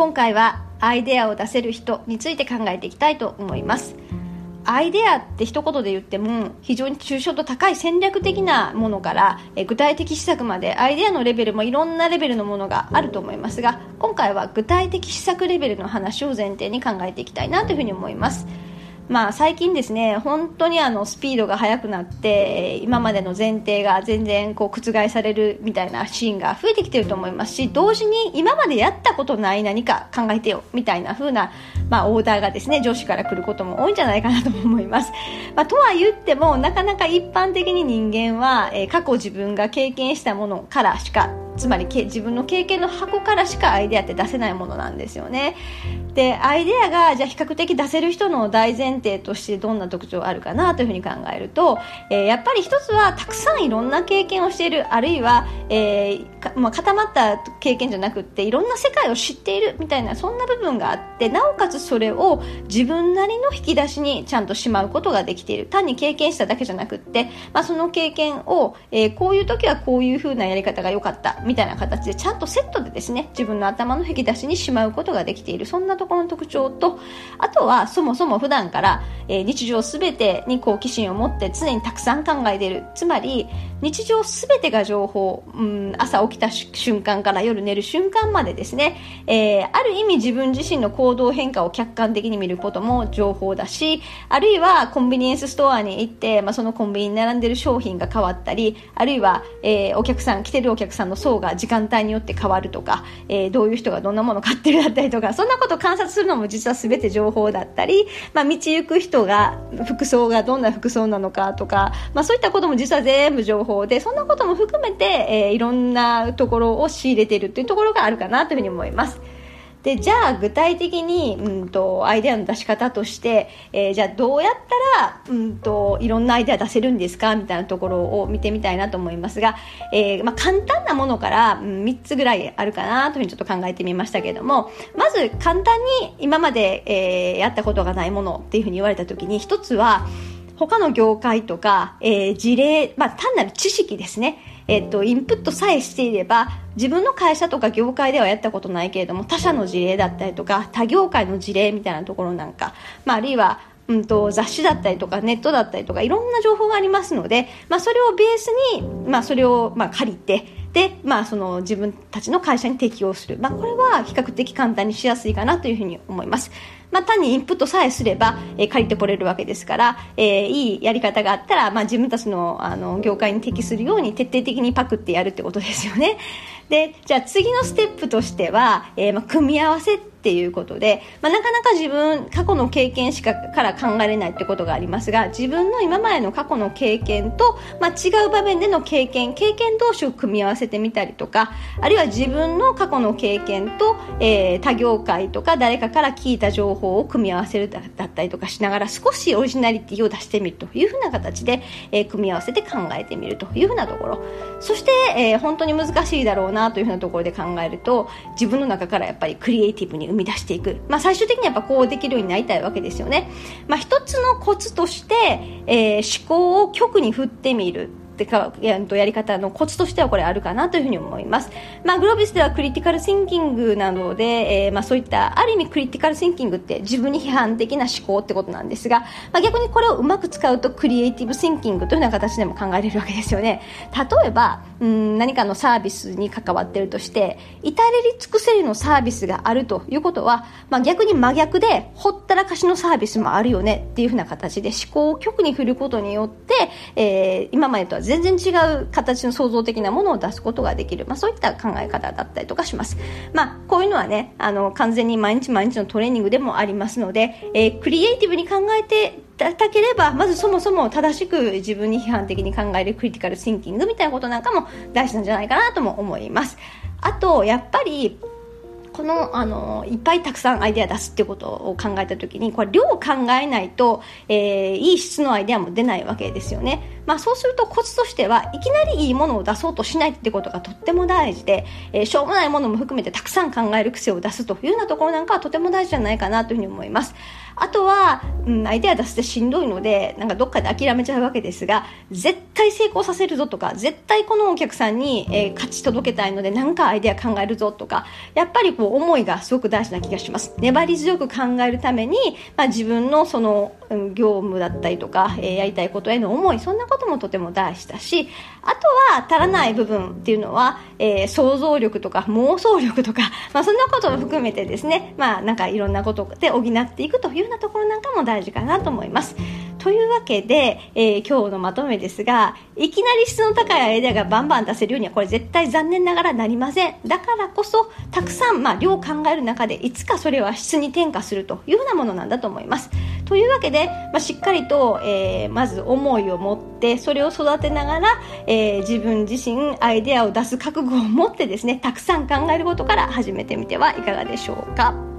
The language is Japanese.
今回はアイデアを出せる人について考えていきたいと思いますアイデアって一言で言っても非常に抽象度高い戦略的なものからえ具体的施策までアイデアのレベルもいろんなレベルのものがあると思いますが今回は具体的施策レベルの話を前提に考えていきたいなというふうに思います。まあ、最近ですね本当にあのスピードが速くなって今までの前提が全然こう覆されるみたいなシーンが増えてきてると思いますし同時に今までやったことない何か考えてよみたいな風なまあ、オーダーがですね上司から来ることも多いんじゃないかなと思います、まあ、とは言ってもなかなか一般的に人間は、えー、過去自分が経験したものからしかつまり自分の経験の箱からしかアイデアって出せないものなんですよね。でアイデアがじゃあ比較的出せる人の大前提としてどんな特徴あるかなというふうに考えると、えー、やっぱり一つはたくさんいろんな経験をしているあるいは、えーまあ、固まった経験じゃなくていろんな世界を知っているみたいなそんな部分があってなおかつそれを自分なりの引き出しにちゃんとしまうことができている。単に経験しただけじゃなくて、まあ、その経験を、えー、こういう時はこういうふうなやり方が良かった。みたいな形でちゃんとセットでですね自分の頭の引き出しにしまうことができている。そんなところの特徴とあとはそもそも普段から、えー、日常すべてに好奇心を持って常にたくさん考えている。つまり日常すべてが情報、うん、朝起きた瞬間から夜寝る瞬間までですね、えー、ある意味自分自身の行動変化を客観的に見ることも情報だしあるいはコンビニエンスストアに行って、まあ、そのコンビニに並んでる商品が変わったりあるいは、えー、お客さん来てるお客さんの層が時間帯によって変わるとか、えー、どういう人がどんなもの買ってるだったりとかそんなことを観察するのも実は全て情報だったり、まあ、道行く人が服装がどんな服装なのかとか、まあ、そういったことも実は全部情報でそんなことも含めて、えー、いろんなところを仕入れているというところがあるかなというふうに思います。でじゃあ具体的に、うんと、アイデアの出し方として、えー、じゃあどうやったら、うんと、いろんなアイデア出せるんですか？みたいなところを見てみたいなと思いますが、えー、まあ、簡単なものから、うん、3つぐらいあるかなというふうにちょっと考えてみましたけれどもまず簡単に今まで、えー、やったことがないものっていうふうに言われた時に1つは他の業界とか、えー、事例、まあ、単なる知識ですね。えっと、インプットさえしていれば自分の会社とか業界ではやったことないけれども他社の事例だったりとか他業界の事例みたいなところなんか、まあ、あるいはうんと、雑誌だったりとかネットだったりとかいろんな情報がありますので、まあ、それをベースに、まあ、それをまあ借りてで、まあ、その自分たちの会社に適用する、まあ、これは比較的簡単にしやすいかなというふうに思います。まあ、単にインプットさえすれば、えー、借りてこれるわけですから、えー、いいやり方があったら、まあ、自分たちのあの業界に適するように徹底的にパクってやるってことですよね。でじゃあ次のステップとしては、えーまあ、組み合わせってっていうことで、まあ、なかなか自分過去の経験しかから考えれないってことがありますが自分の今までの過去の経験と、まあ、違う場面での経験経験同士を組み合わせてみたりとかあるいは自分の過去の経験と、えー、他業界とか誰かから聞いた情報を組み合わせるだったりとかしながら少しオリジナリティを出してみるというふうな形で、えー、組み合わせて考えてみるというふうなところ。そして、えー、本当に難しいだろうなというふうなところで考えると自分の中からやっぱりクリエイティブに生み出していく、まあ、最終的にやっぱこうできるようになりたいわけですよね、まあ、一つのコツとして、えー、思考を極に振ってみる。ってかややり方のコツとしてはこれあるかなというふうに思います。まあ、グロービスではクリティカルシンキングなので、えー、まあ、そういったある意味クリティカルシンキングって自分に批判的な思考ってことなんですが、まあ、逆にこれをうまく使うとクリエイティブシンキングというような形でも考えれるわけですよね。例えば、うん何かのサービスに関わっているとして至れり尽くせりのサービスがあるということは、まあ、逆に真逆でほったらかしのサービスもあるよねっていうふうな形で思考を極に振ることによって、えー、今までとは全全然違う形の創造的なものを出すことができる、まあ、そういった考え方だったりとかします、まあ、こういうのはねあの完全に毎日毎日のトレーニングでもありますので、えー、クリエイティブに考えていただければまずそもそも正しく自分に批判的に考えるクリティカルシンキングみたいなことなんかも大事なんじゃないかなとも思います。あとやっぱりこのあのいっぱいたくさんアイデア出すっていうことを考えた時にこれ量を考えないと、えー、いい質のアイデアも出ないわけですよね、まあ、そうするとコツとしてはいきなりいいものを出そうとしないってことがとっても大事で、えー、しょうもないものも含めてたくさん考える癖を出すというようなところなんかはとても大事じゃないかなというふうに思います。あとは、うん、アイデア出すってしんどいのでなんかどっかで諦めちゃうわけですが絶対成功させるぞとか絶対このお客さんに、えー、勝ち届けたいので何かアイデア考えるぞとかやっぱりこう思いがすごく大事な気がします。粘り強く考えるために、まあ、自分のその、業務だったりとか、えー、やりたいことへの思いそんなこともとても大事だしあとは足らない部分っていうのは、えー、想像力とか妄想力とか、まあ、そんなことも含めてですね、まあ、なんかいろんなことで補っていくというようなところなんかも大事かなと思います。というわけで、えー、今日のまとめですが、いきなり質の高いアイデアがバンバン出せるようには、これ絶対残念ながらなりません。だからこそ、たくさん、まあ、量を考える中で、いつかそれは質に転化するというようなものなんだと思います。というわけで、まあ、しっかりと、えー、まず思いを持って、それを育てながら、えー、自分自身アイデアを出す覚悟を持ってですね、たくさん考えることから始めてみてはいかがでしょうか。